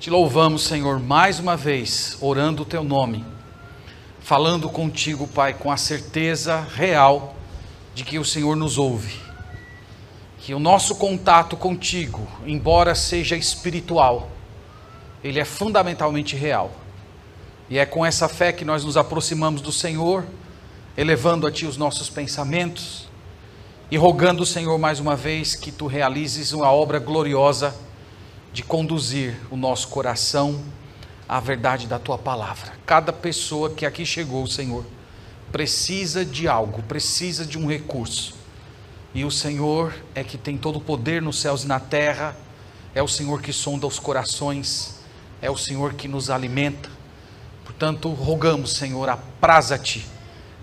Te louvamos, Senhor, mais uma vez, orando o teu nome, falando contigo, Pai, com a certeza real de que o Senhor nos ouve. Que o nosso contato contigo, embora seja espiritual, ele é fundamentalmente real. E é com essa fé que nós nos aproximamos do Senhor, elevando a Ti os nossos pensamentos e rogando, Senhor, mais uma vez que Tu realizes uma obra gloriosa de conduzir o nosso coração à verdade da tua palavra. Cada pessoa que aqui chegou, Senhor, precisa de algo, precisa de um recurso. E o Senhor é que tem todo o poder nos céus e na terra, é o Senhor que sonda os corações, é o Senhor que nos alimenta. Portanto, rogamos, Senhor, apraza-te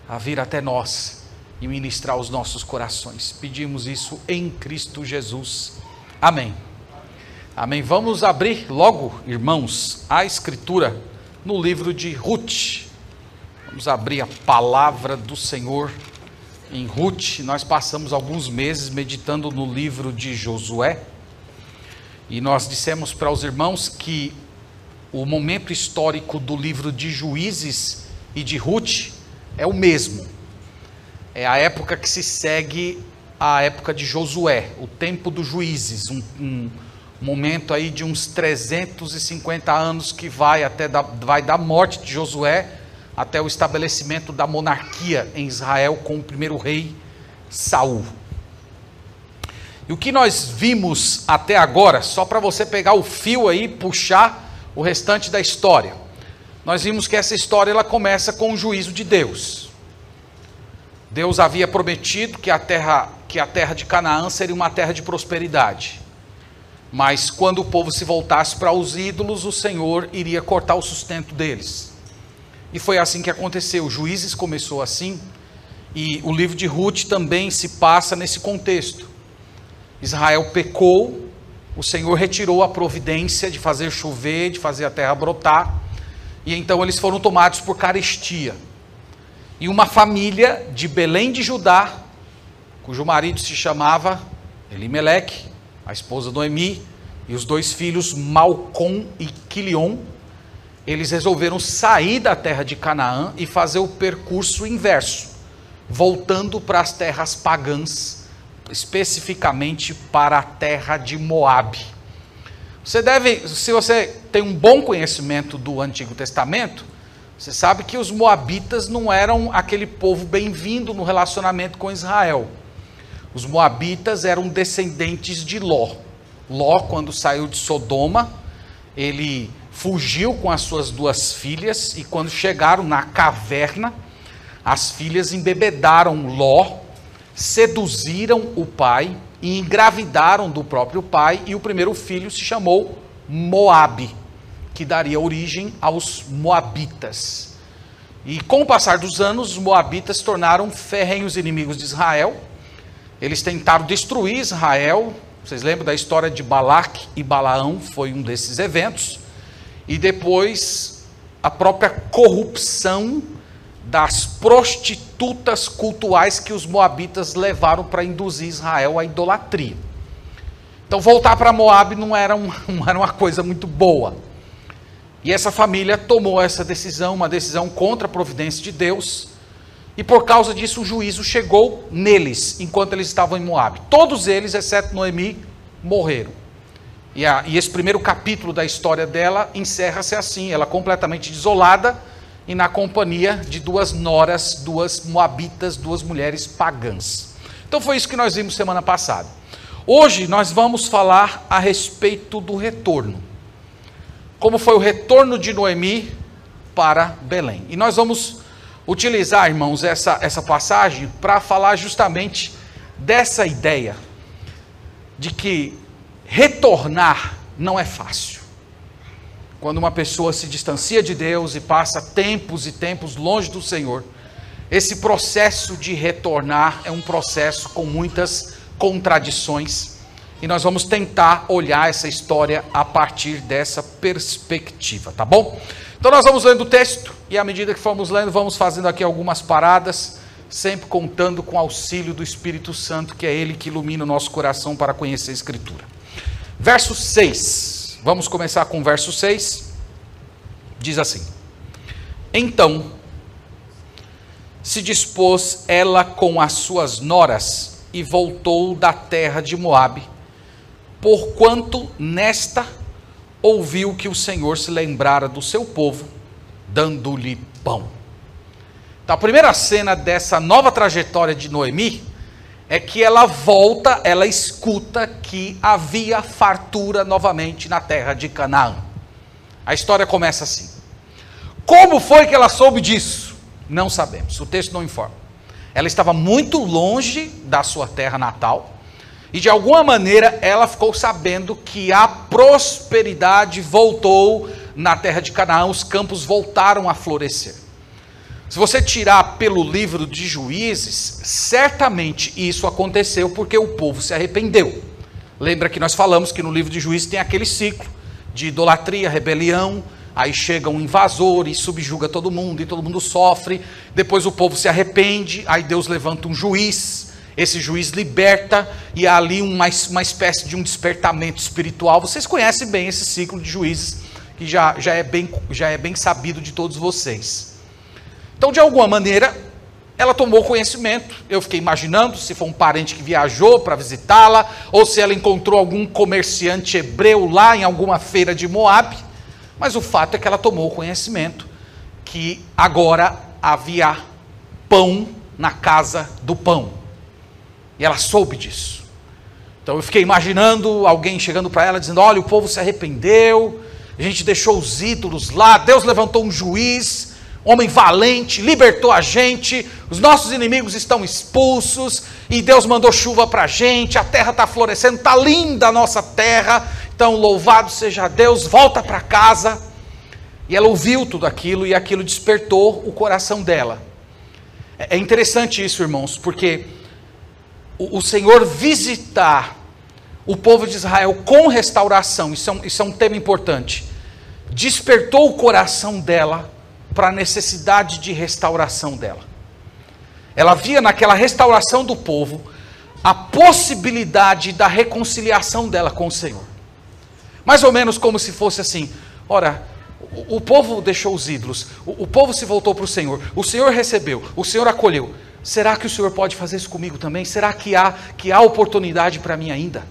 a vir até nós e ministrar os nossos corações. Pedimos isso em Cristo Jesus. Amém. Amém. Vamos abrir logo, irmãos, a escritura no livro de Ruth. Vamos abrir a palavra do Senhor em Ruth. Nós passamos alguns meses meditando no livro de Josué. E nós dissemos para os irmãos que o momento histórico do livro de Juízes e de Ruth é o mesmo. É a época que se segue a época de Josué, o tempo dos juízes, um, um momento aí de uns 350 anos que vai até da, vai da morte de Josué até o estabelecimento da monarquia em Israel com o primeiro rei Saul. E o que nós vimos até agora, só para você pegar o fio aí e puxar o restante da história. Nós vimos que essa história ela começa com o juízo de Deus. Deus havia prometido que a terra que a terra de Canaã seria uma terra de prosperidade. Mas quando o povo se voltasse para os ídolos, o Senhor iria cortar o sustento deles. E foi assim que aconteceu. Juízes começou assim, e o livro de Ruth também se passa nesse contexto. Israel pecou, o Senhor retirou a providência de fazer chover, de fazer a terra brotar, e então eles foram tomados por carestia. E uma família de Belém de Judá, cujo marido se chamava Elimeleque, a esposa Noemi, e os dois filhos Malcom e Quilion, eles resolveram sair da terra de Canaã e fazer o percurso inverso, voltando para as terras pagãs, especificamente para a terra de Moabe. Você deve, se você tem um bom conhecimento do Antigo Testamento, você sabe que os moabitas não eram aquele povo bem-vindo no relacionamento com Israel. Os moabitas eram descendentes de Ló. Ló, quando saiu de Sodoma, ele fugiu com as suas duas filhas e quando chegaram na caverna, as filhas embebedaram Ló, seduziram o pai e engravidaram do próprio pai e o primeiro filho se chamou Moabe, que daria origem aos moabitas. E com o passar dos anos, os moabitas tornaram ferrenhos inimigos de Israel eles tentaram destruir Israel. Vocês lembram da história de Balac e Balaão? Foi um desses eventos. E depois a própria corrupção das prostitutas cultuais que os moabitas levaram para induzir Israel à idolatria. Então voltar para Moab não era, não era uma coisa muito boa. E essa família tomou essa decisão, uma decisão contra a providência de Deus, e por causa disso o juízo chegou neles, enquanto eles estavam em Moab. Todos eles, exceto Noemi, morreram. E, a, e esse primeiro capítulo da história dela encerra-se assim: ela completamente desolada e na companhia de duas noras, duas moabitas, duas mulheres pagãs. Então foi isso que nós vimos semana passada. Hoje nós vamos falar a respeito do retorno. Como foi o retorno de Noemi para Belém. E nós vamos utilizar, irmãos, essa, essa passagem para falar justamente dessa ideia de que retornar não é fácil. Quando uma pessoa se distancia de Deus e passa tempos e tempos longe do Senhor, esse processo de retornar é um processo com muitas contradições. E nós vamos tentar olhar essa história a partir dessa perspectiva, tá bom? Então nós vamos lendo o texto e à medida que formos lendo, vamos fazendo aqui algumas paradas, sempre contando com o auxílio do Espírito Santo, que é ele que ilumina o nosso coração para conhecer a Escritura. Verso 6. 6. Vamos começar com o verso 6. Diz assim: Então se dispôs ela com as suas noras e voltou da terra de Moabe, porquanto nesta ouviu que o Senhor se lembrara do seu povo, dando-lhe pão. Então, a primeira cena dessa nova trajetória de Noemi é que ela volta, ela escuta que havia fartura novamente na terra de Canaã. A história começa assim. Como foi que ela soube disso? Não sabemos, o texto não informa. Ela estava muito longe da sua terra natal e de alguma maneira ela ficou sabendo que a prosperidade voltou na terra de Canaã, os campos voltaram a florescer. Se você tirar pelo livro de Juízes, certamente isso aconteceu porque o povo se arrependeu. Lembra que nós falamos que no livro de Juízes tem aquele ciclo de idolatria, rebelião, aí chega um invasor e subjuga todo mundo e todo mundo sofre. Depois o povo se arrepende, aí Deus levanta um juiz, esse juiz liberta e há ali uma, uma espécie de um despertamento espiritual. Vocês conhecem bem esse ciclo de juízes que já, já, é, bem, já é bem sabido de todos vocês. Então, de alguma maneira, ela tomou conhecimento. Eu fiquei imaginando se foi um parente que viajou para visitá-la, ou se ela encontrou algum comerciante hebreu lá em alguma feira de Moab. Mas o fato é que ela tomou conhecimento que agora havia pão na casa do pão. E ela soube disso. Então eu fiquei imaginando alguém chegando para ela dizendo: Olha, o povo se arrependeu, a gente deixou os ídolos lá, Deus levantou um juiz, homem valente, libertou a gente, os nossos inimigos estão expulsos, e Deus mandou chuva para a gente, a terra está florescendo, está linda a nossa terra, então, louvado seja Deus, volta para casa. E ela ouviu tudo aquilo e aquilo despertou o coração dela. É, é interessante isso, irmãos, porque o, Senhor visitar o povo de Israel com restauração, isso é um, isso é um tema importante, despertou o coração dela para a necessidade de restauração dela. Ela via naquela restauração do povo a possibilidade da reconciliação dela com o Senhor. Mais ou menos como se fosse assim: ora, o, o povo deixou os ídolos, o, o povo se voltou para o Senhor, o Senhor recebeu, o Senhor acolheu. Será que o Senhor pode fazer isso comigo também? Será que há, que há oportunidade para mim ainda?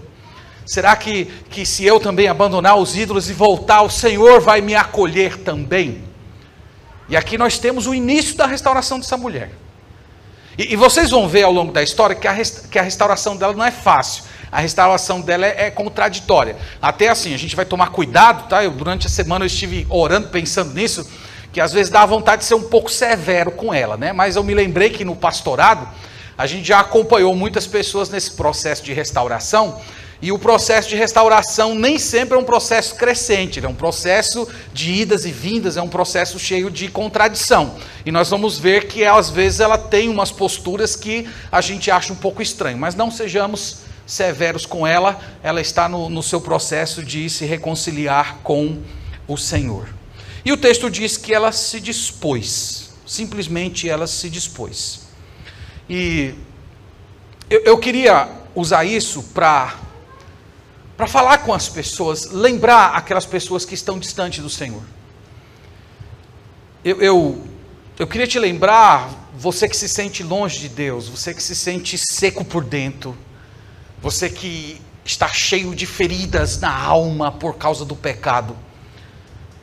Será que, que se eu também abandonar os ídolos e voltar, o Senhor vai me acolher também? E aqui nós temos o início da restauração dessa mulher. E, e vocês vão ver ao longo da história que a, que a restauração dela não é fácil a restauração dela é, é, contraditória. Até assim, a gente vai tomar cuidado, tá? Eu, durante a semana eu estive orando, pensando nisso, que às vezes dá vontade de ser um pouco severo com ela, né? Mas eu me lembrei que no pastorado, a gente já acompanhou muitas pessoas nesse processo de restauração, e o processo de restauração nem sempre é um processo crescente, é um processo de idas e vindas, é um processo cheio de contradição. E nós vamos ver que às vezes ela tem umas posturas que a gente acha um pouco estranho, mas não sejamos severos com ela, ela está no, no seu processo de se reconciliar com o Senhor. E o texto diz que ela se dispôs, simplesmente ela se dispôs. E eu, eu queria usar isso para para falar com as pessoas, lembrar aquelas pessoas que estão distantes do Senhor. Eu, eu, eu queria te lembrar, você que se sente longe de Deus, você que se sente seco por dentro, você que está cheio de feridas na alma por causa do pecado,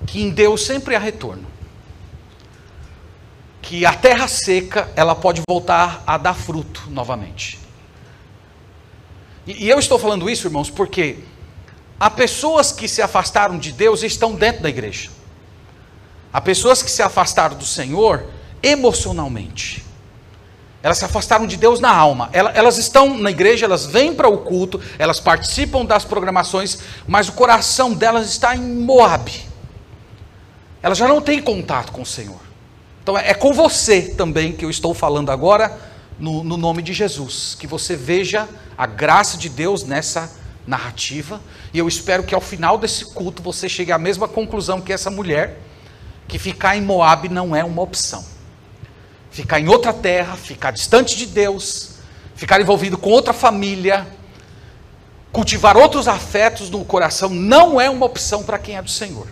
que em Deus sempre há retorno. Que a terra seca, ela pode voltar a dar fruto novamente. E, e eu estou falando isso, irmãos, porque há pessoas que se afastaram de Deus e estão dentro da igreja. Há pessoas que se afastaram do Senhor emocionalmente. Elas se afastaram de Deus na alma. Elas estão na igreja, elas vêm para o culto, elas participam das programações, mas o coração delas está em Moab. Elas já não têm contato com o Senhor. Então é com você também que eu estou falando agora, no, no nome de Jesus. Que você veja a graça de Deus nessa narrativa. E eu espero que ao final desse culto você chegue à mesma conclusão que essa mulher, que ficar em Moab não é uma opção ficar em outra terra, ficar distante de Deus, ficar envolvido com outra família, cultivar outros afetos no coração não é uma opção para quem é do Senhor.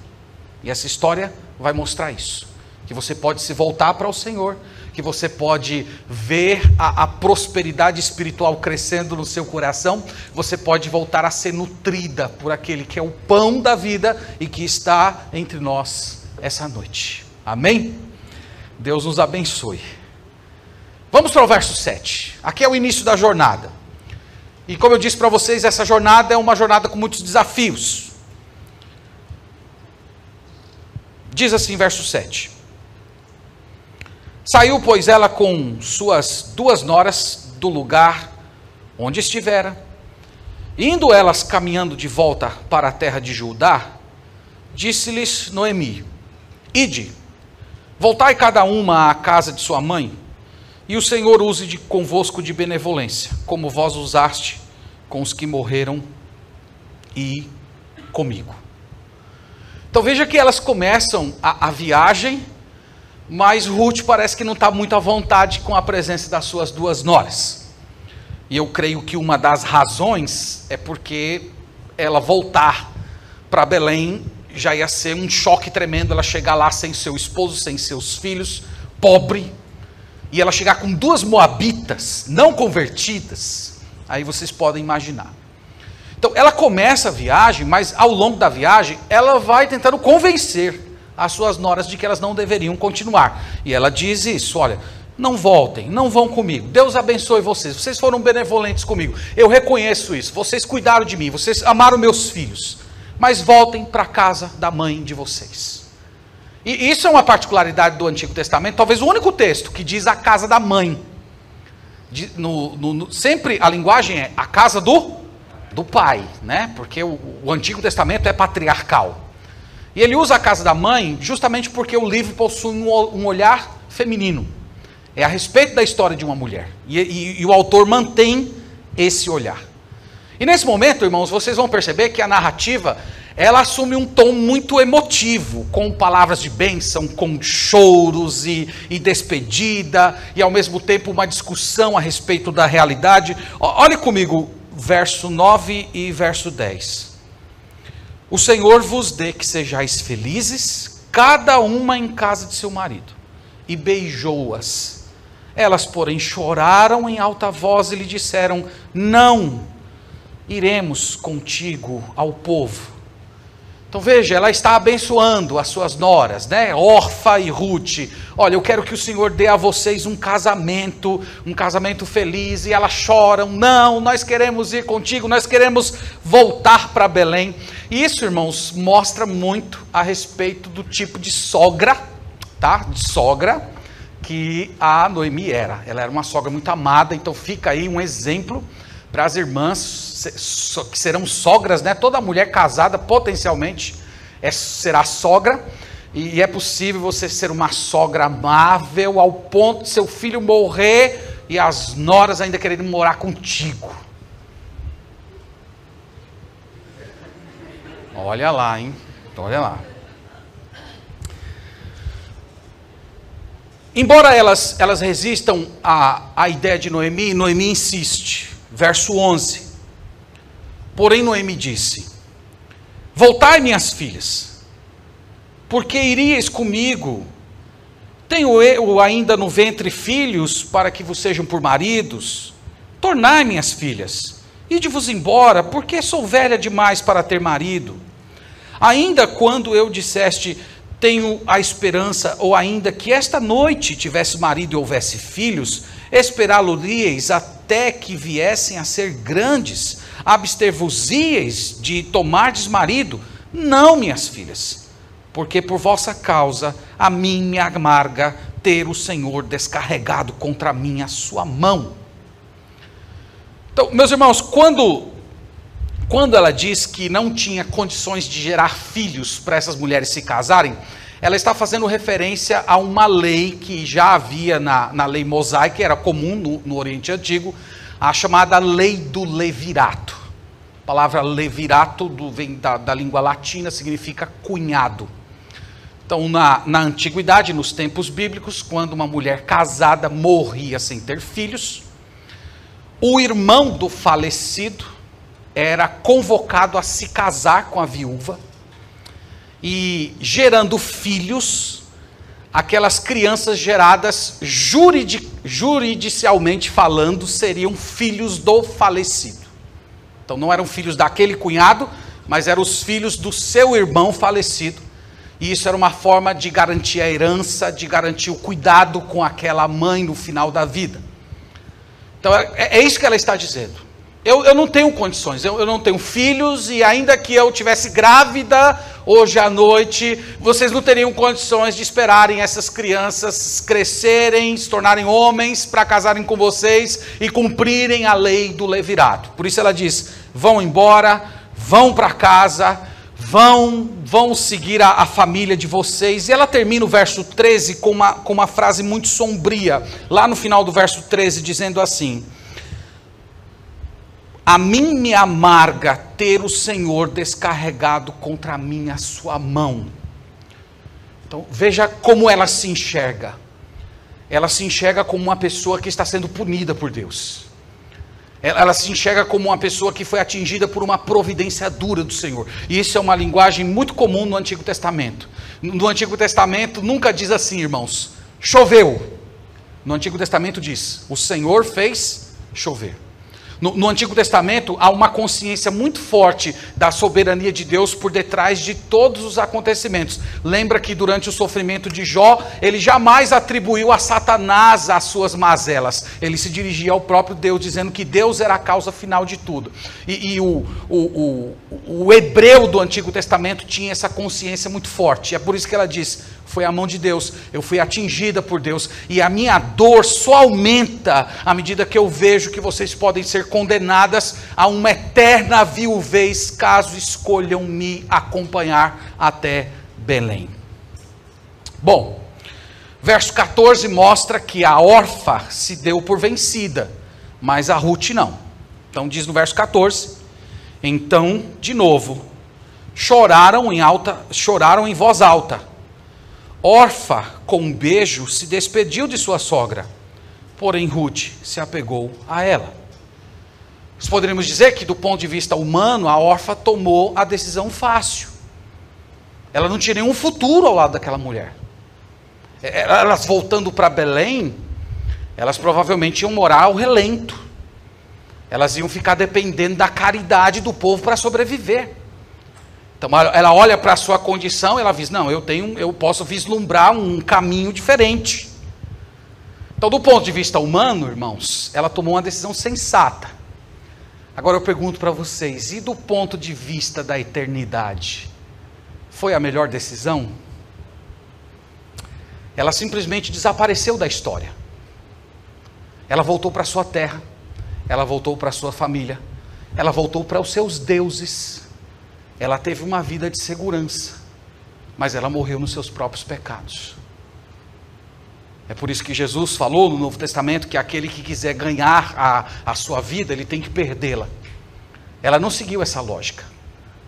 E essa história vai mostrar isso. Que você pode se voltar para o Senhor, que você pode ver a, a, prosperidade espiritual crescendo no seu coração, você pode voltar a ser nutrida por aquele que é o pão da vida e que está entre nós essa noite. Amém? Deus nos abençoe. Vamos para o verso 7. Aqui é o início da jornada. E como eu disse para vocês, essa jornada é uma jornada com muitos desafios. Diz assim, verso 7. Saiu, pois, ela com suas duas noras do lugar onde estivera. Indo elas caminhando de volta para a terra de Judá, disse-lhes Noemi: Ide, voltai cada uma à casa de sua mãe, e o Senhor use de, convosco de benevolência, como vós usaste com os que morreram e comigo. Então veja que elas começam a, a viagem mas Ruth parece que não está muito à vontade com a presença das suas duas noras. E eu creio que uma das razões é porque ela voltar para Belém já ia ser um choque tremendo ela chegar lá sem seu esposo, sem seus filhos, pobre, e ela chegar com duas moabitas não convertidas. Aí vocês podem imaginar. Então ela começa a viagem, mas ao longo da viagem ela vai tentando convencer as suas noras de que elas não deveriam continuar. E ela diz isso: olha, não voltem, não vão comigo. Deus abençoe vocês. Vocês foram benevolentes comigo. Eu reconheço isso. Vocês cuidaram de mim, vocês amaram meus filhos. Mas voltem para a casa da mãe de vocês. E isso é uma particularidade do Antigo Testamento, talvez o único texto que diz a casa da mãe. De, no, no, no, sempre a linguagem é a casa do, do pai, né? Porque o, o Antigo Testamento é patriarcal. E ele usa a casa da mãe justamente porque o livro possui um, olhar feminino. É a respeito da história de uma mulher. E, e, e, o autor mantém esse olhar. E nesse momento, irmãos, vocês vão perceber que a narrativa ela assume um tom muito emotivo, com palavras de bênção, com choros e, e despedida, e ao mesmo tempo uma discussão a respeito da realidade. Olhe comigo, verso 9 e verso 10. O Senhor vos dê que sejais felizes, cada uma em casa de seu marido. E beijou-as. Elas, porém, choraram em alta voz e lhe disseram: Não iremos contigo ao povo então veja, ela está abençoando as suas noras, né? Orfa e Ruth. Olha, eu quero que o Senhor dê a vocês um casamento, um casamento feliz. E elas choram: Não, nós queremos ir contigo, nós queremos voltar para Belém. E isso, irmãos, mostra muito a respeito do tipo de sogra, tá? De sogra que a Noemi era. Ela era uma sogra muito amada, então fica aí um exemplo para as irmãs que serão sogras, né? Toda mulher casada potencialmente é, será sogra. E é possível você ser uma sogra amável ao ponto de seu filho morrer e as noras ainda querendo morar contigo. Olha lá, hein? Olha lá. Embora elas, elas resistam à, à ideia de Noemi, Noemi insiste. Verso 11. Porém, Noemi disse: Voltai, minhas filhas, porque iríeis comigo. Tenho eu ainda no ventre filhos para que vos sejam por maridos. Tornai, minhas filhas, ide-vos embora, porque sou velha demais para ter marido. Ainda quando eu disseste, tenho a esperança, ou ainda que esta noite tivesse marido e houvesse filhos, esperá-lo-ieis até que viessem a ser grandes, abster-vos-ieis de tomardes marido? Não, minhas filhas, porque por vossa causa a mim me amarga ter o Senhor descarregado contra mim a sua mão. Então, meus irmãos, quando quando ela diz que não tinha condições de gerar filhos para essas mulheres se casarem, ela está fazendo referência a uma lei que já havia na, na lei mosaica, era comum no, no Oriente Antigo, a chamada lei do levirato. A palavra levirato do, vem da, da língua latina, significa cunhado. Então, na, na antiguidade, nos tempos bíblicos, quando uma mulher casada morria sem ter filhos, o irmão do falecido era convocado a se casar com a viúva e gerando filhos, aquelas crianças geradas juridic, juridicialmente falando seriam filhos do falecido. Então não eram filhos daquele cunhado, mas eram os filhos do seu irmão falecido. E isso era uma forma de garantir a herança, de garantir o cuidado com aquela mãe no final da vida. Então é, é isso que ela está dizendo. Eu, eu não tenho condições, eu, eu não tenho filhos, e ainda que eu tivesse grávida hoje à noite, vocês não teriam condições de esperarem essas crianças crescerem, se tornarem homens para casarem com vocês e cumprirem a lei do levirato. Por isso ela diz: vão embora, vão para casa, vão, vão seguir a, a, família de vocês. E ela termina o verso 13 com uma, com uma frase muito sombria, lá no final do verso 13, dizendo assim a mim me amarga ter o Senhor descarregado contra mim a sua mão. Então, veja como ela se enxerga. Ela se enxerga como uma pessoa que está sendo punida por Deus. Ela se enxerga como uma pessoa que foi atingida por uma providência dura do Senhor. E isso é uma linguagem muito comum no Antigo Testamento. No Antigo Testamento nunca diz assim, irmãos, choveu. No Antigo Testamento diz: o Senhor fez chover. No, no, Antigo Testamento, há uma consciência muito forte da soberania de Deus por detrás de todos os acontecimentos. Lembra que durante o sofrimento de Jó, ele jamais atribuiu a Satanás as suas mazelas. Ele se dirigia ao próprio Deus, dizendo que Deus era a causa final de tudo. E, e o, o, o, o hebreu do Antigo Testamento tinha essa consciência muito forte. É por isso que ela diz: foi a mão de Deus, eu fui atingida por Deus, e a minha dor só aumenta à medida que eu vejo que vocês podem ser condenadas a uma eterna viuvez, caso escolham me acompanhar até Belém. Bom, verso 14 mostra que a órfã se deu por vencida, mas a Ruth não. Então diz no verso 14: Então, de novo, choraram em alta, choraram em voz alta Orfa, com um beijo, se despediu de sua sogra, porém Ruth se apegou a ela. Nós poderíamos dizer que, do ponto de vista humano, a Orfa tomou a decisão fácil. Ela não tinha nenhum futuro ao lado daquela mulher. É, elas voltando para Belém, elas provavelmente iam morar ao relento. Elas iam ficar dependendo da caridade do povo para sobreviver. Então ela olha para a sua condição, ela diz: "Não, eu tenho, eu posso vislumbrar um caminho diferente". Então, do ponto de vista humano, irmãos, ela tomou uma decisão sensata. Agora eu pergunto para vocês, e do ponto de vista da eternidade, foi a melhor decisão? Ela simplesmente desapareceu da história. Ela voltou para sua terra, ela voltou para sua família, ela voltou para os seus deuses ela teve uma vida de segurança, mas ela morreu nos seus próprios pecados. É por isso que Jesus falou no Novo Testamento que aquele que quiser ganhar a, a sua vida, ele tem que perdê-la. Ela não seguiu essa lógica.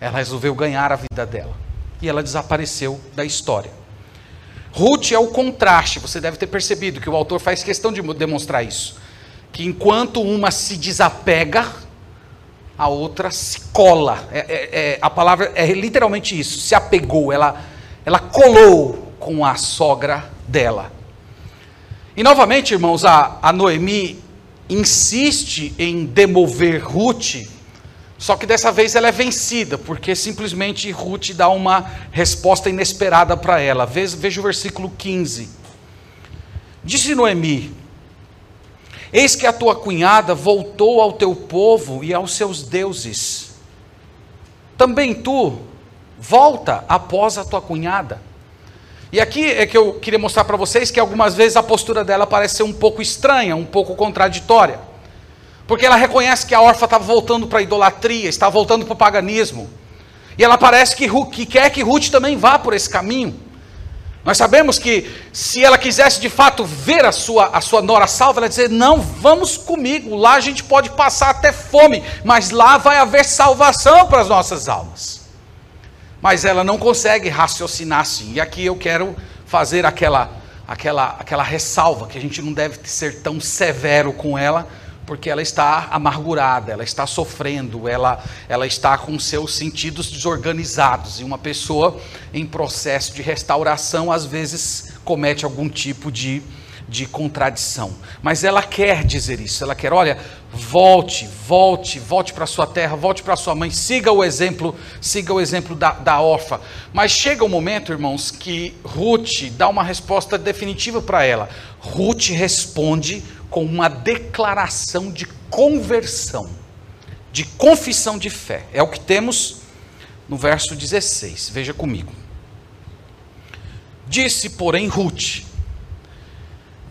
Ela resolveu ganhar a vida dela. E ela desapareceu da história. Ruth é o contraste, você deve ter percebido que o autor faz questão de demonstrar isso. Que enquanto uma se desapega, a outra se cola. É, é, é, a palavra é literalmente isso: se apegou, ela, ela colou com a sogra dela. E novamente, irmãos, a, a Noemi insiste em demover Ruth, só que dessa vez ela é vencida, porque simplesmente Ruth dá uma resposta inesperada para ela. Veja, veja o versículo 15. Disse Noemi: Eis que a tua cunhada voltou ao teu povo e aos seus deuses. Também tu volta após a tua cunhada. E aqui é que eu queria mostrar para vocês que algumas vezes a postura dela parece ser um pouco estranha, um pouco contraditória. Porque ela reconhece que a órfã estava voltando para a idolatria, está voltando para o paganismo. E ela parece que, que quer que Ruth também vá por esse caminho. Nós sabemos que se ela quisesse de fato ver a sua, a sua nora salva, ela dizer: Não, vamos comigo, lá a gente pode passar até fome, mas lá vai haver salvação para as nossas almas. Mas ela não consegue raciocinar assim, e aqui eu quero fazer aquela, aquela, aquela ressalva, que a gente não deve ser tão severo com ela, porque ela está amargurada, ela está sofrendo, ela, ela está com seus sentidos desorganizados. E uma pessoa em processo de restauração, às vezes, comete algum tipo de, de contradição. Mas ela quer dizer isso, ela quer, olha, volte, volte, volte para sua terra, volte para sua mãe, siga o exemplo, siga o exemplo da, da órfã. Mas chega um momento, irmãos, que Ruth dá uma resposta definitiva para ela. Ruth responde com uma declaração de conversão, de confissão de fé. É o que temos no verso 16. Veja comigo. Disse, porém, Ruth: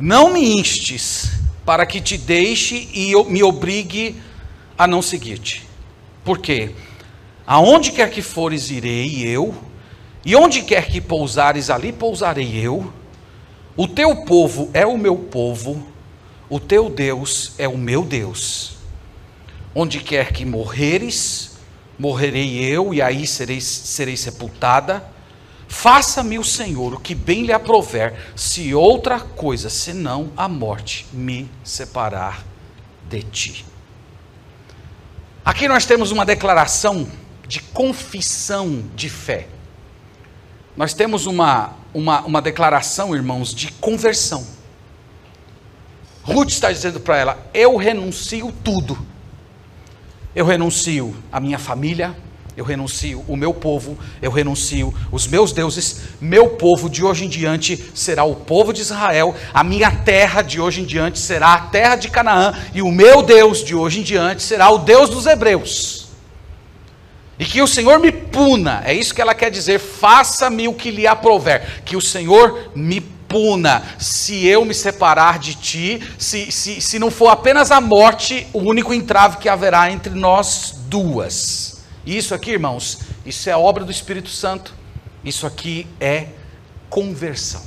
Não me instes para que te deixe e me obrigue a não seguir-te. Por quê? Aonde quer que fores, irei eu, e onde quer que pousares, ali pousarei eu. O teu povo é o meu povo, o teu Deus é o meu Deus. Onde quer que morreres, morrerei eu, e aí serei, serei sepultada. Faça-me o Senhor o que bem lhe aprover, se outra coisa senão a morte me separar de ti. Aqui nós temos uma declaração de confissão de fé. Nós temos uma, uma, uma declaração, irmãos, de conversão. Ruth está dizendo para ela: Eu renuncio tudo. Eu renuncio a minha família, eu renuncio o meu povo, eu renuncio os meus deuses, meu povo de hoje em diante será o povo de Israel, a minha terra de hoje em diante será a terra de Canaã, e o meu Deus de hoje em diante será o Deus dos hebreus. E que o Senhor me puna, é isso que ela quer dizer, faça-me o que lhe aprover, que o Senhor me puna. Se eu me separar de ti, se, se, se não for apenas a morte o único entrave que haverá entre nós duas. E isso aqui, irmãos, isso é obra do Espírito Santo, isso aqui é conversão.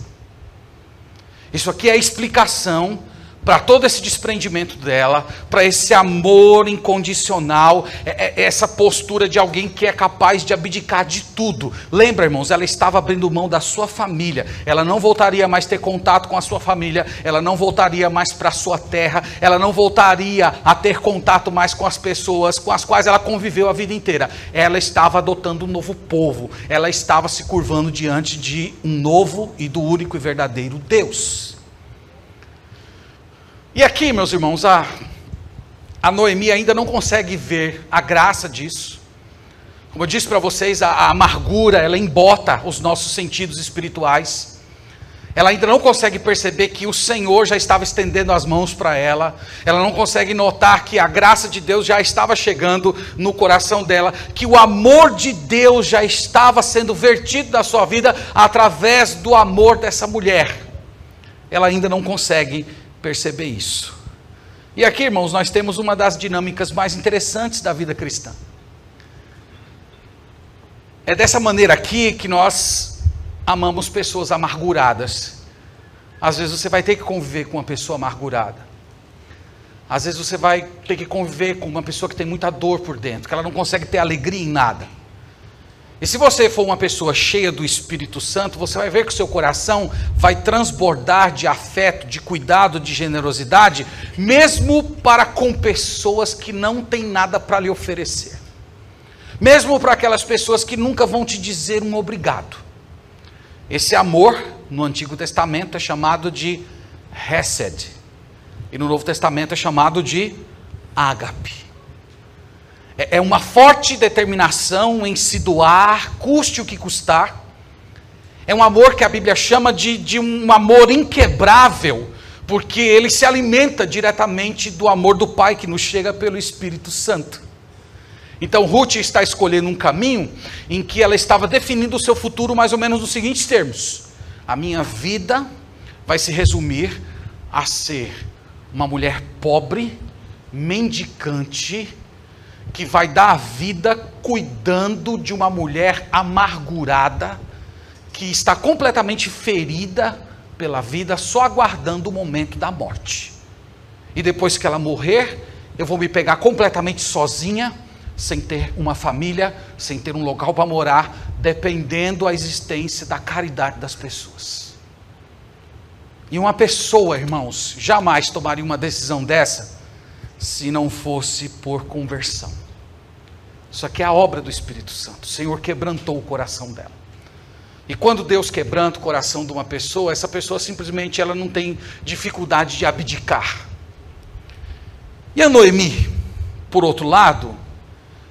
Isso aqui é explicação para todo esse desprendimento dela, para esse amor incondicional, é, é, essa postura de alguém que é capaz de abdicar de tudo. Lembra, irmãos, ela estava abrindo mão da sua família, ela não voltaria mais ter contato com a sua família, ela não voltaria mais para a sua terra, ela não voltaria a ter contato mais com as pessoas com as quais ela conviveu a vida inteira. Ela estava adotando um novo povo, ela estava se curvando diante de um novo e do único e verdadeiro Deus. E aqui, meus irmãos, a, a Noemi ainda não consegue ver a graça disso. Como eu disse para vocês, a, a amargura, ela embota os nossos sentidos espirituais. Ela ainda não consegue perceber que o Senhor já estava estendendo as mãos para ela. Ela não consegue notar que a graça de Deus já estava chegando no coração dela, que o amor de Deus já estava sendo vertido na sua vida através do amor dessa mulher. Ela ainda não consegue perceber isso. E aqui, irmãos, nós temos uma das dinâmicas mais interessantes da vida cristã. É dessa maneira aqui que nós amamos pessoas amarguradas. Às vezes você vai ter que conviver com uma pessoa amargurada. Às vezes você vai ter que conviver com uma pessoa que tem muita dor por dentro, que ela não consegue ter alegria em nada. E se você for uma pessoa cheia do Espírito Santo, você vai ver que o seu coração vai transbordar de afeto, de cuidado, de generosidade, mesmo para com pessoas que não têm nada para lhe oferecer. Mesmo para aquelas pessoas que nunca vão te dizer um obrigado. Esse amor, no Antigo Testamento, é chamado de Hesed. E no Novo Testamento é chamado de ágape. É, é uma forte determinação em se doar, custe o que custar. É um amor que a Bíblia chama de, de um amor inquebrável, porque ele se alimenta diretamente do amor do Pai que nos chega pelo Espírito Santo. Então Ruth está escolhendo um caminho em que ela estava definindo o seu futuro mais ou menos nos seguintes termos: a minha vida vai se resumir a ser uma mulher pobre, mendicante, que vai dar a vida cuidando de uma mulher amargurada, que está completamente ferida pela vida, só aguardando o momento da morte. E depois que ela morrer, eu vou me pegar completamente sozinha, sem ter uma família, sem ter um local para morar, dependendo a existência da caridade das pessoas. E uma pessoa, irmãos, jamais tomaria uma decisão dessa se não fosse por conversão. Isso aqui é a obra do Espírito Santo. O Senhor quebrantou o coração dela. E quando Deus quebranta o coração de uma pessoa, essa pessoa simplesmente ela não tem dificuldade de abdicar. E a Noemi, por outro lado,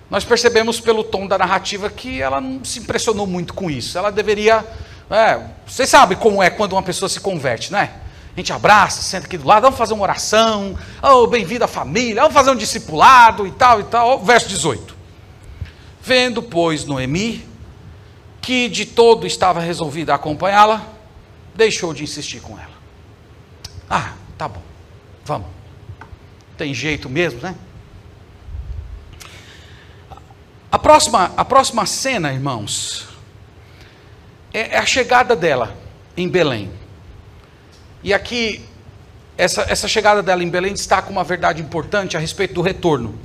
nós percebemos pelo tom da narrativa que ela não se impressionou muito com isso. Ela deveria. É, você sabe como é quando uma pessoa se converte, né? A gente abraça, senta aqui do lado, vamos fazer uma oração, oh, bem-vindo à família, vamos fazer um discipulado e tal e tal. Verso 18. Vendo, pois, Noemi, que de todo estava resolvida a acompanhá-la, deixou de insistir com ela. Ah, tá bom, vamos. Tem jeito mesmo, né? A próxima, a próxima cena, irmãos, é, é a chegada dela em Belém. E aqui, essa, essa chegada dela em Belém destaca uma verdade importante a respeito do retorno.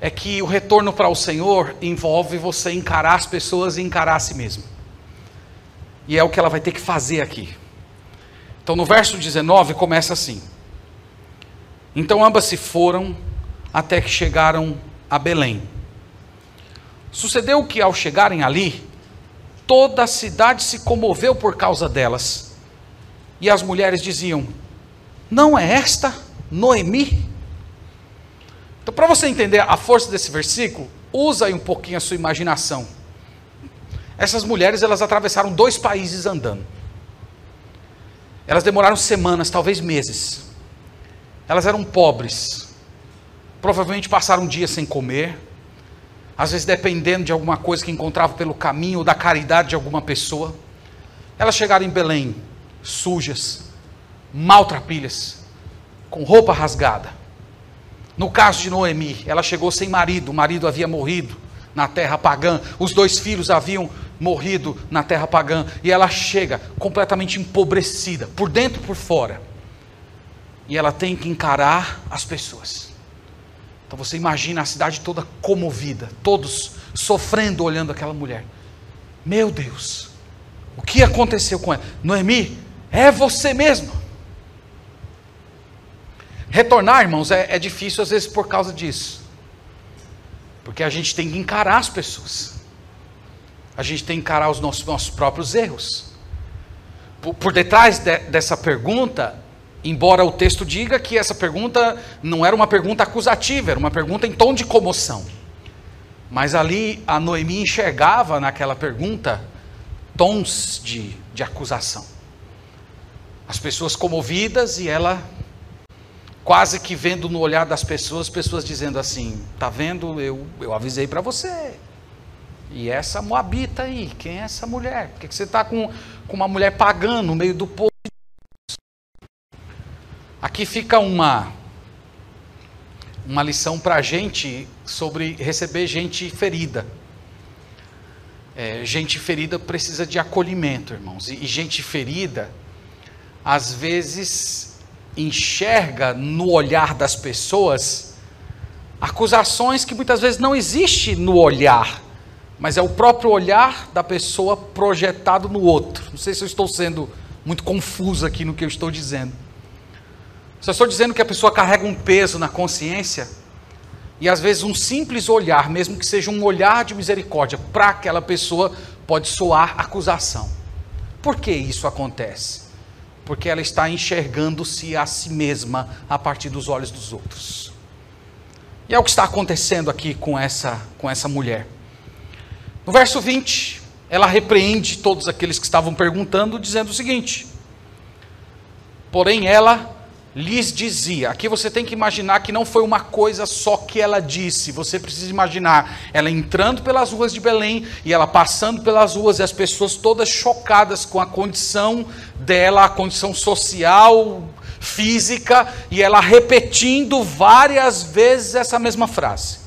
É que o retorno para o Senhor envolve você encarar as pessoas e encarar a si mesmo. E é o que ela vai ter que fazer aqui. Então, no verso 19, começa assim: Então ambas se foram até que chegaram a Belém. Sucedeu que, ao chegarem ali, toda a cidade se comoveu por causa delas. E as mulheres diziam: Não é esta Noemi? Então, para você entender a força desse versículo, usa aí um pouquinho a sua imaginação. Essas mulheres, elas atravessaram dois países andando. Elas demoraram semanas, talvez meses. Elas eram pobres. Provavelmente passaram um dia sem comer às vezes dependendo de alguma coisa que encontrava pelo caminho ou da caridade de alguma pessoa. Elas chegaram em Belém sujas, maltrapilhas, com roupa rasgada. No caso de Noemi, ela chegou sem marido, o marido havia morrido na terra pagã, os dois filhos haviam morrido na terra pagã, e ela chega completamente empobrecida, por dentro e por fora. E ela tem que encarar as pessoas. Então você imagina a cidade toda comovida, todos sofrendo olhando aquela mulher. Meu Deus, o que aconteceu com ela? Noemi, é você mesmo. Retornar, irmãos, é, é difícil às vezes por causa disso. Porque a gente tem que encarar as pessoas. A gente tem que encarar os nossos, nossos próprios erros. Por, por detrás de, dessa pergunta Embora o texto diga que essa pergunta não era uma pergunta acusativa, era uma pergunta em tom de comoção. Mas ali a Noemi enxergava naquela pergunta tons de, de acusação. As pessoas comovidas e ela quase que vendo no olhar das pessoas, pessoas dizendo assim: "Tá vendo? Eu eu avisei para você. E essa moabita aí, quem é essa mulher? Por que você está com, com uma mulher pagã no meio do povo? Aqui fica uma uma lição para a gente sobre receber gente ferida. É, gente ferida precisa de acolhimento, irmãos. E, e gente ferida, às vezes, enxerga no olhar das pessoas acusações que muitas vezes não existe no olhar, mas é o próprio olhar da pessoa projetado no outro. Não sei se eu estou sendo muito confuso aqui no que eu estou dizendo. Só estou dizendo que a pessoa carrega um peso na consciência e às vezes um simples olhar, mesmo que seja um olhar de misericórdia, para aquela pessoa pode soar acusação. Por que isso acontece? Porque ela está enxergando-se a si mesma a partir dos olhos dos outros. E é o que está acontecendo aqui com essa, com essa mulher. No verso 20, ela repreende todos aqueles que estavam perguntando, dizendo o seguinte: Porém, ela lhes dizia. Aqui você tem que imaginar que não foi uma coisa só que ela disse. Você precisa imaginar ela entrando pelas ruas de Belém e ela passando pelas ruas e as pessoas todas chocadas com a condição dela, a condição social, física, e ela repetindo várias vezes essa mesma frase.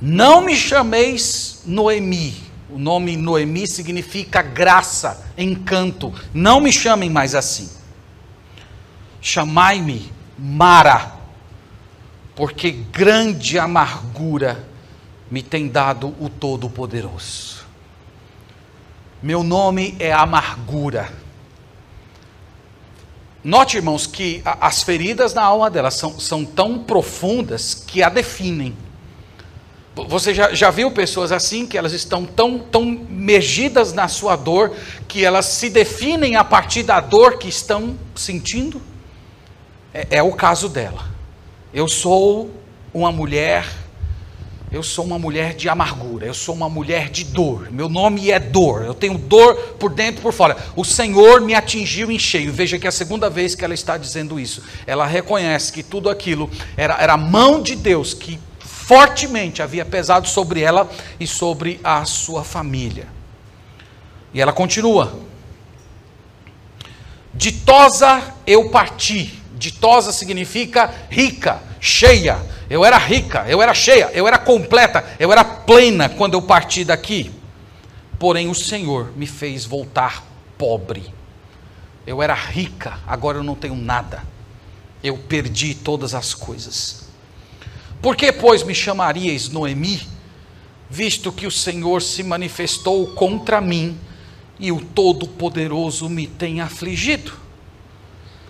Não me chameis Noemi, o nome Noemi significa graça, encanto. Não me chamem mais assim. Chamai-me Mara, porque grande amargura me tem dado o Todo-Poderoso. Meu nome é amargura. Note, irmãos, que as feridas na alma dela são, são tão profundas que a definem. Você já, já viu pessoas assim, que elas estão tão, tão mergidas na sua dor, que elas se definem a partir da dor que estão sentindo? É, é o caso dela. Eu sou uma mulher eu sou uma mulher de amargura, eu sou uma mulher de dor. Meu nome é dor. Eu tenho dor por dentro e por fora. O Senhor me atingiu em cheio. Veja que é a segunda vez que ela está dizendo isso. Ela reconhece que tudo aquilo era, era a mão de Deus que fortemente havia pesado sobre ela e sobre a sua família. E ela continua: Ditosa eu parti. Ditosa significa rica, cheia eu era rica, eu era cheia, eu era completa, eu era plena quando eu parti daqui. Porém, o Senhor me fez voltar pobre. Eu era rica, agora eu não tenho nada. Eu perdi todas as coisas. Por que, pois, me chamaríeis Noemi, visto que o Senhor se manifestou contra mim e o Todo-Poderoso me tem afligido?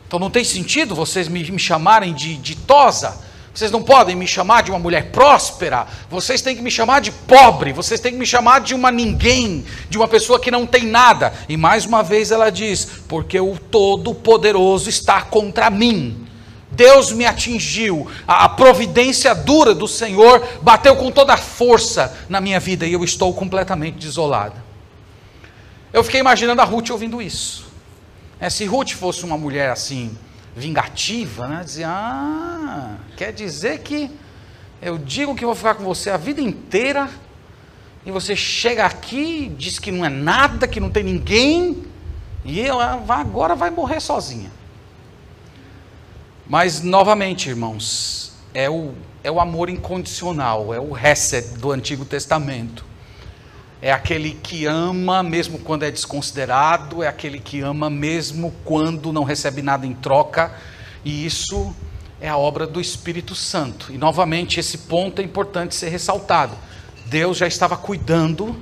Então não tem sentido vocês me, me chamarem de ditosa vocês não podem me chamar de uma mulher próspera, vocês têm que me chamar de pobre, vocês têm que me chamar de uma ninguém, de uma pessoa que não tem nada. E mais uma vez ela diz: porque o Todo-Poderoso está contra mim. Deus me atingiu, a, a providência dura do Senhor bateu com toda a força na minha vida e eu estou completamente desolada. Eu fiquei imaginando a Ruth ouvindo isso. É, se Ruth fosse uma mulher assim, vingativa, né? Dizia, ah, quer dizer que eu digo que vou ficar com você a vida inteira e você chega aqui, diz que não é nada, que não tem ninguém, e ela agora vai morrer sozinha. Mas, novamente, irmãos, é o, é o amor incondicional, é o Hesed do Antigo Testamento é aquele que ama mesmo quando é desconsiderado, é aquele que ama mesmo quando não recebe nada em troca, e isso é a obra do Espírito Santo. E novamente, esse ponto é importante ser ressaltado. Deus já estava cuidando,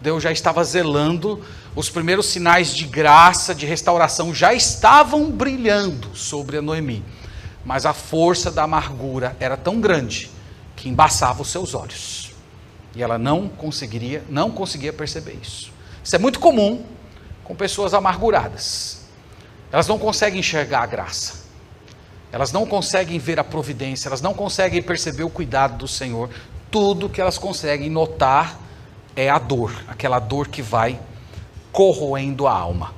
Deus já estava zelando, os primeiros sinais de graça, de restauração já estavam brilhando sobre a Noemi, mas a força da amargura era tão grande que embaçava os seus olhos. E ela não conseguiria, não conseguia perceber isso. Isso é muito comum com pessoas amarguradas. Elas não conseguem enxergar a graça. Elas não conseguem ver a providência, elas não conseguem perceber o cuidado do Senhor. Tudo que elas conseguem notar é a dor, aquela dor que vai corroendo a alma.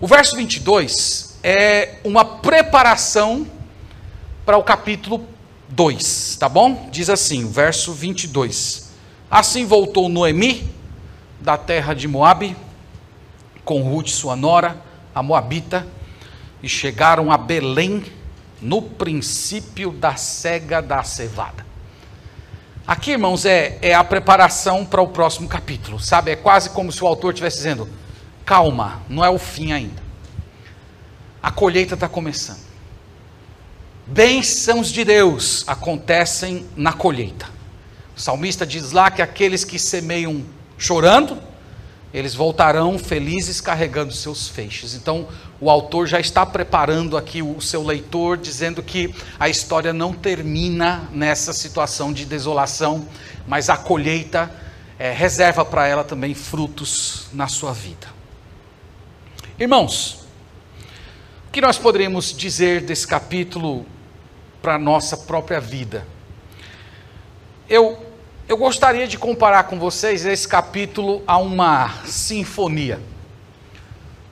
O verso 22 é uma preparação para o capítulo 2, tá bom? Diz assim, o verso 22. Assim voltou Noemi da terra de Moabe, com Ruth sua nora, a Moabita, e chegaram a Belém no princípio da cega da cevada. Aqui, irmãos, é, é a preparação para o próximo capítulo, sabe? É quase como se o autor estivesse dizendo: calma, não é o fim ainda. A colheita está começando. Bênçãos de Deus acontecem na colheita. O salmista diz lá que aqueles que semeiam chorando, eles voltarão felizes carregando seus feixes. Então, o autor já está preparando aqui o seu leitor, dizendo que a história não termina nessa situação de desolação, mas a colheita é, reserva para ela também frutos na sua vida. Irmãos, o que nós poderíamos dizer desse capítulo para a nossa própria vida? Eu eu gostaria de comparar com vocês esse capítulo a uma sinfonia.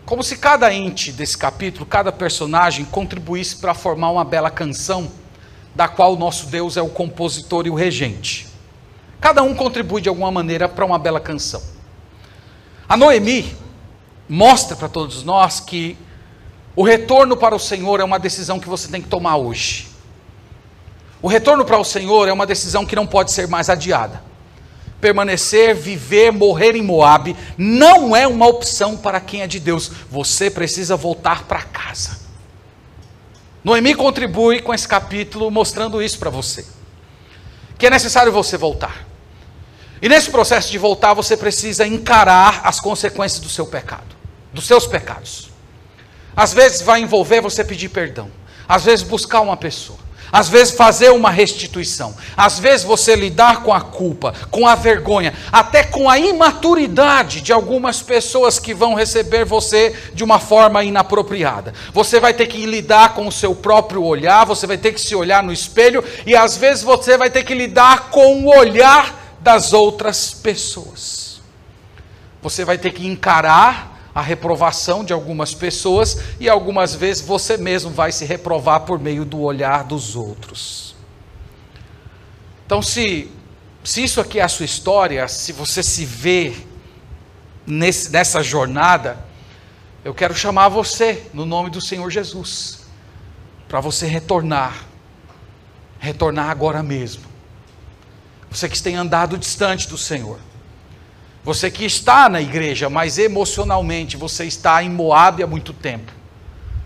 Como se cada ente desse capítulo, cada personagem, contribuísse para formar uma bela canção, da qual o nosso Deus é o compositor e o regente. Cada um contribui de alguma maneira para uma bela canção. A Noemi mostra para todos nós que o retorno para o Senhor é uma decisão que você tem que tomar hoje. O retorno para o Senhor é uma decisão que não pode ser mais adiada. Permanecer, viver, morrer em Moab não é uma opção para quem é de Deus. Você precisa voltar para casa. Noemi contribui com esse capítulo mostrando isso para você. Que é necessário você voltar. E nesse processo de voltar, você precisa encarar as consequências do seu pecado, dos seus pecados. Às vezes vai envolver você pedir perdão. Às vezes buscar uma pessoa. Às vezes fazer uma restituição. Às vezes você lidar com a culpa, com a vergonha, até com a imaturidade de algumas pessoas que vão receber você de uma forma inapropriada. Você vai ter que lidar com o seu próprio olhar, você vai ter que se olhar no espelho e às vezes você vai ter que lidar com o olhar das outras pessoas. Você vai ter que encarar a reprovação de algumas pessoas e algumas vezes você mesmo vai se reprovar por meio do olhar dos outros. Então, se, se isso aqui é a sua história, se você se vê nesse, nessa jornada, eu quero chamar você no nome do Senhor Jesus, para você retornar, retornar agora mesmo. Você que tem andado distante do Senhor você que está na igreja, mas emocionalmente você está em Moab há muito tempo.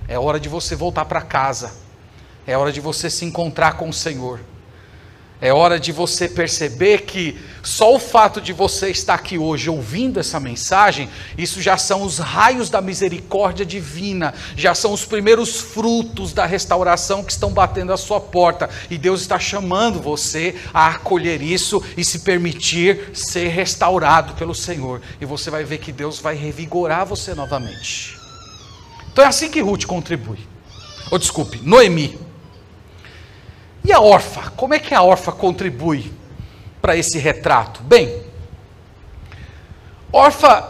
É hora de você voltar para casa. É hora de você se encontrar com o Senhor. É hora de você perceber que só o fato de você estar aqui hoje ouvindo essa mensagem, isso já são os raios da misericórdia divina, já são os primeiros frutos da restauração que estão batendo à sua porta. E Deus está chamando você a acolher isso e se permitir ser restaurado pelo Senhor. E você vai ver que Deus vai revigorar você novamente. Então é assim que Ruth contribui. Ou oh, desculpe, Noemi e a órfã? Como é que a órfã contribui para esse retrato? Bem, órfã,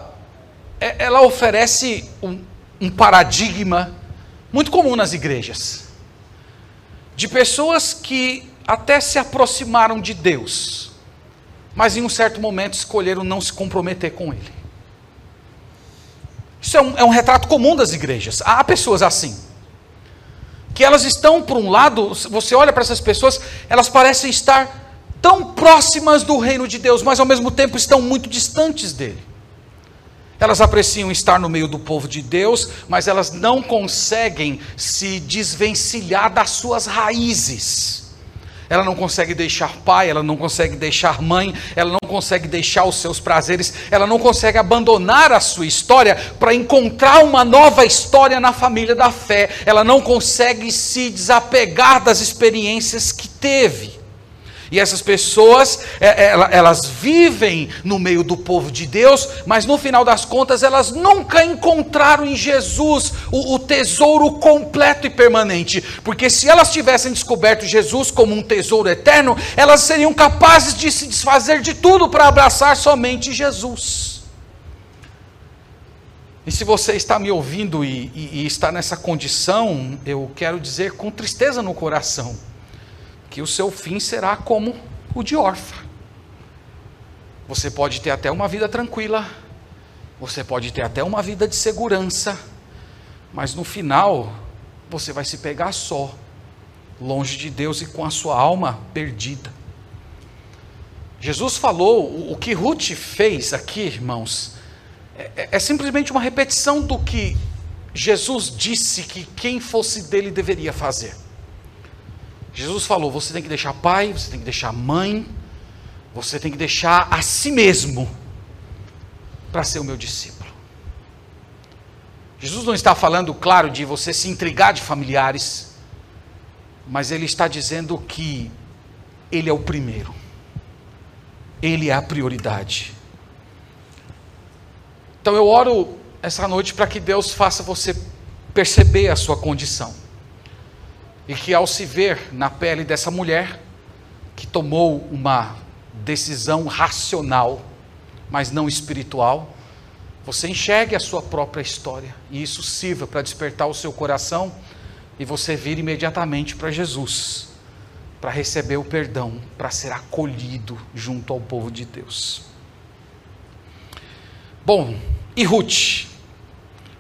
é, ela oferece um, um paradigma muito comum nas igrejas, de pessoas que até se aproximaram de Deus, mas em um certo momento escolheram não se comprometer com Ele. Isso é um, é um retrato comum das igrejas. Há pessoas assim que elas estão, por um lado, você olha para essas pessoas, elas parecem estar tão próximas do reino de Deus, mas ao mesmo tempo estão muito distantes dele. Elas apreciam estar no meio do povo de Deus, mas elas não conseguem se desvencilhar das suas raízes ela não consegue deixar pai, ela não consegue deixar mãe, ela não consegue deixar os seus prazeres, ela não consegue abandonar a sua história para encontrar uma nova história na família da fé, ela não consegue se desapegar das experiências que teve. E essas pessoas, é, é, elas vivem no meio do povo de Deus, mas no final das contas elas nunca encontraram em Jesus o, tesouro completo e permanente. Porque se elas tivessem descoberto Jesus como um tesouro eterno, elas seriam capazes de se desfazer de tudo para abraçar somente Jesus. E se você está me ouvindo e, e, e está nessa condição, eu quero dizer com tristeza no coração que o seu fim será como o de órfã. Você pode ter até uma vida tranquila, você pode ter até uma vida de segurança, mas no final você vai se pegar só, longe de Deus e com a sua alma perdida. Jesus falou, o que Ruth fez aqui, irmãos, é, é, é simplesmente uma repetição do que Jesus disse que quem fosse dele deveria fazer. Jesus falou: você tem que deixar pai, você tem que deixar mãe, você tem que deixar a si mesmo para ser o meu discípulo. Jesus não está falando, claro, de você se intrigar de familiares, mas ele está dizendo que ele é o primeiro, ele é a prioridade. Então eu oro essa noite para que Deus faça você perceber a sua condição e que ao se ver na pele dessa mulher, que tomou uma decisão racional, mas não espiritual, você enxergue a sua própria história e isso sirva para despertar o seu coração e você vir imediatamente para Jesus, para receber o perdão, para ser acolhido junto ao povo de Deus. Bom, e Ruth?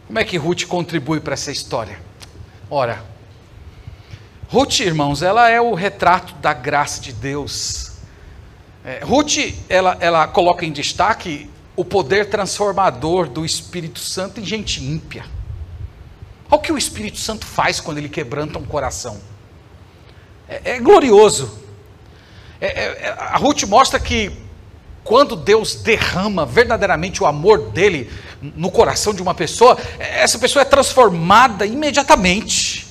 Como é que Ruth contribui para essa história? Ora, Ruth, irmãos, ela é o retrato da graça de Deus. É, Ruth, ela, ela coloca em destaque o poder transformador do Espírito Santo em gente ímpia. Olha o que o Espírito Santo faz quando ele quebranta um coração. É, é glorioso. É, é, é a Ruth mostra que quando Deus derrama verdadeiramente o amor dele no coração de uma pessoa, essa pessoa é transformada imediatamente.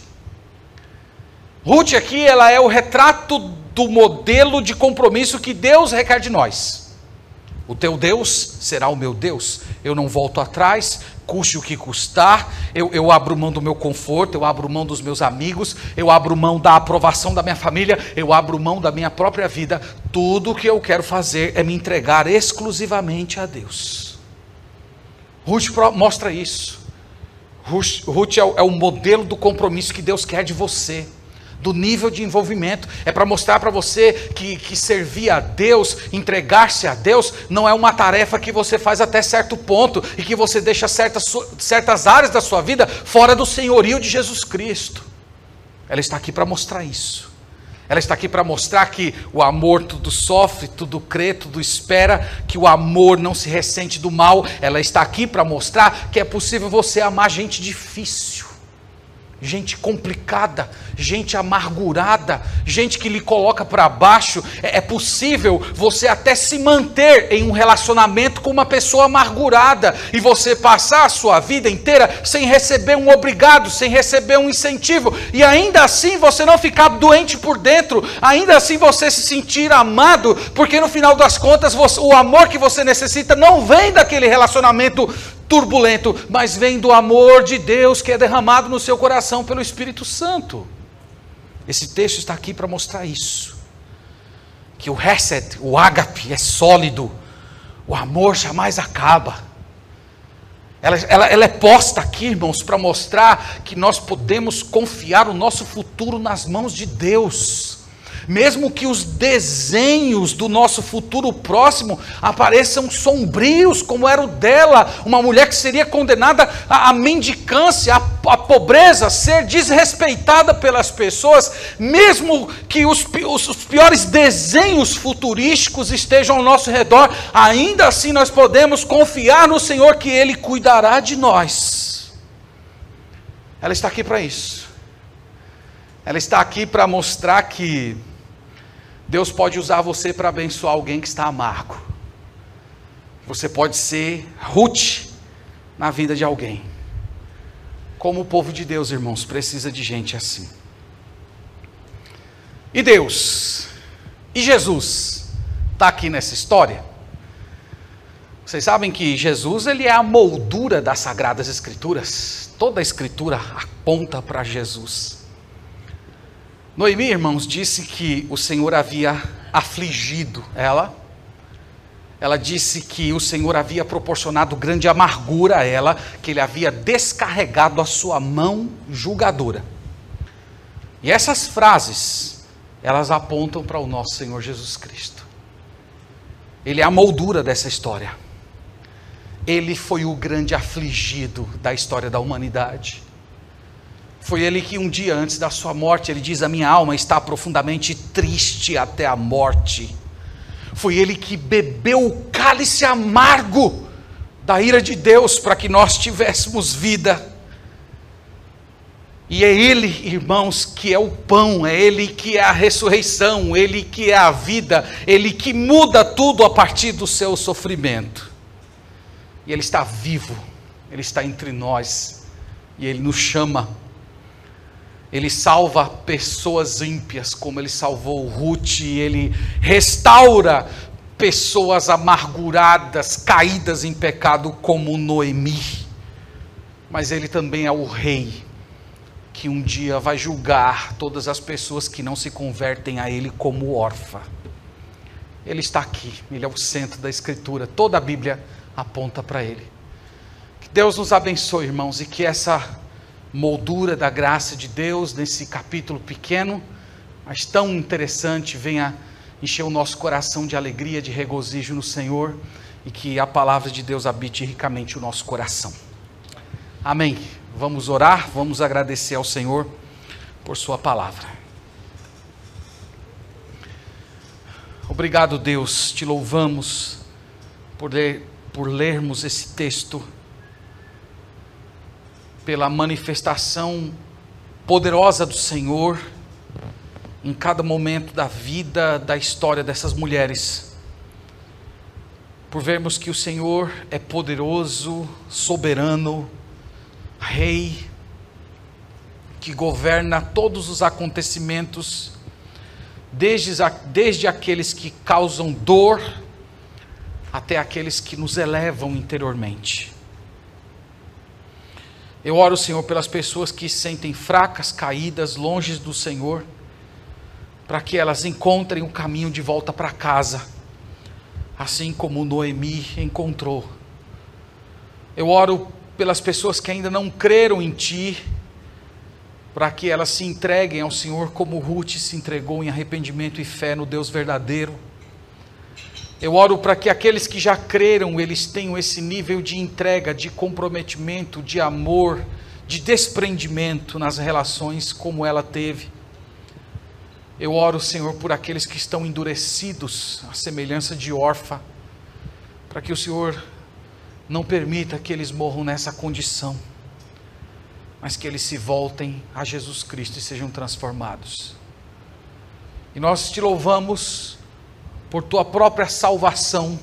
Ruth aqui, ela é o retrato do modelo de compromisso que Deus requer de nós. O teu Deus será o meu Deus. Eu não volto atrás, custe o que custar, eu, eu, abro mão do meu conforto, eu abro mão dos meus amigos, eu abro mão da aprovação da minha família, eu abro mão da minha própria vida. Tudo o que eu quero fazer é me entregar exclusivamente a Deus. Ruth mostra isso. Ruth, Ruth é, é o modelo do compromisso que Deus quer de você do nível de envolvimento. É para mostrar para você que, que servir a Deus, entregar-se a Deus, não é uma tarefa que você faz até certo ponto e que você deixa certas, certas áreas da sua vida fora do senhorio de Jesus Cristo. Ela está aqui para mostrar isso. Ela está aqui para mostrar que o amor tudo sofre, tudo crê, tudo espera, que o amor não se ressente do mal. Ela está aqui para mostrar que é possível você amar gente difícil gente complicada, gente amargurada, gente que lhe coloca para baixo. É, é possível você até se manter em um relacionamento com uma pessoa amargurada e você passar a sua vida inteira sem receber um obrigado, sem receber um incentivo, e ainda assim você não ficar doente por dentro, ainda assim você se sentir amado, porque no final das contas você, o amor que você necessita não vem daquele relacionamento turbulento, mas vem do amor de Deus que é derramado no seu coração pelo Espírito Santo. Esse texto está aqui para mostrar isso. Que o reset, o ágape, é sólido, o amor jamais acaba. Ela, ela, ela é posta aqui, irmãos, para mostrar que nós podemos confiar o nosso futuro nas mãos de Deus mesmo que os desenhos do nosso futuro próximo apareçam sombrios, como era o dela, uma mulher que seria condenada à, mendicância, à, à, pobreza, ser desrespeitada pelas pessoas, mesmo que os, os, os piores desenhos futurísticos estejam ao nosso redor, ainda assim nós podemos confiar no Senhor que Ele cuidará de nós. Ela está aqui para isso. Ela está aqui para mostrar que Deus pode usar você para abençoar alguém que está amargo. Você pode ser Ruth na vida de alguém. Como o povo de Deus, irmãos, precisa de gente assim. E Deus, e Jesus, está aqui nessa história. Vocês sabem que Jesus ele é a moldura das Sagradas Escrituras. Toda a Escritura aponta para Jesus. Noemi, irmãos, disse que o Senhor havia afligido ela. Ela disse que o Senhor havia proporcionado grande amargura a ela, que ele havia descarregado a sua mão julgadora. E essas frases, elas apontam para o nosso Senhor Jesus Cristo. Ele é a moldura dessa história. Ele foi o grande afligido da história da humanidade. Foi ele que um dia antes da sua morte, ele diz: A minha alma está profundamente triste até a morte. Foi ele que bebeu o cálice amargo da ira de Deus para que nós tivéssemos vida. E é Ele, irmãos, que é o pão, é Ele que é a ressurreição, Ele que é a vida, Ele que muda tudo a partir do seu sofrimento. E Ele está vivo, Ele está entre nós, e Ele nos chama ele salva pessoas ímpias, como ele salvou Ruth, ele restaura pessoas amarguradas, caídas em pecado, como Noemi. Mas ele também é o rei que um dia vai julgar todas as pessoas que não se convertem a ele como órfã. Ele está aqui, ele é o centro da escritura, toda a Bíblia aponta para ele. Que Deus nos abençoe, irmãos, e que essa moldura da graça de Deus nesse capítulo pequeno, mas tão interessante, venha encher o nosso coração de alegria, de regozijo no Senhor e que a palavra de Deus habite ricamente o nosso coração. Amém. Vamos orar, vamos agradecer ao Senhor por Sua palavra. Obrigado, Deus, te louvamos por, ler, por lermos esse texto pela manifestação poderosa do Senhor em cada momento da vida, da história dessas mulheres. por vermos que o Senhor é poderoso, soberano, Rei, que governa todos os acontecimentos, desde, desde aqueles que causam dor até aqueles que nos elevam interiormente. Eu oro, Senhor, pelas pessoas que se sentem fracas, caídas, longe do Senhor, para que elas encontrem o um caminho de volta para casa, assim como Noemi encontrou. Eu oro pelas pessoas que ainda não creram em Ti, para que elas se entreguem ao Senhor como Ruth se entregou em arrependimento e fé no Deus verdadeiro. Eu oro para que aqueles que já creram, eles tenham esse nível de entrega, de comprometimento, de amor, de desprendimento nas relações como ela teve. Eu oro, Senhor, por aqueles que estão endurecidos, à semelhança de órfã, para que o Senhor não permita que eles morram nessa condição, mas que eles se voltem a Jesus Cristo e sejam transformados. E nós te louvamos por tua própria salvação,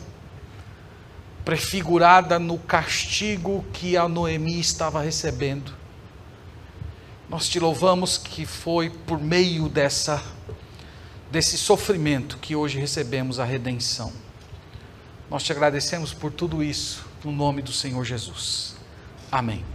prefigurada no castigo que a Noemi estava recebendo. Nós te louvamos que foi por meio dessa desse sofrimento que hoje recebemos a redenção. Nós te agradecemos por tudo isso no nome do Senhor Jesus. Amém.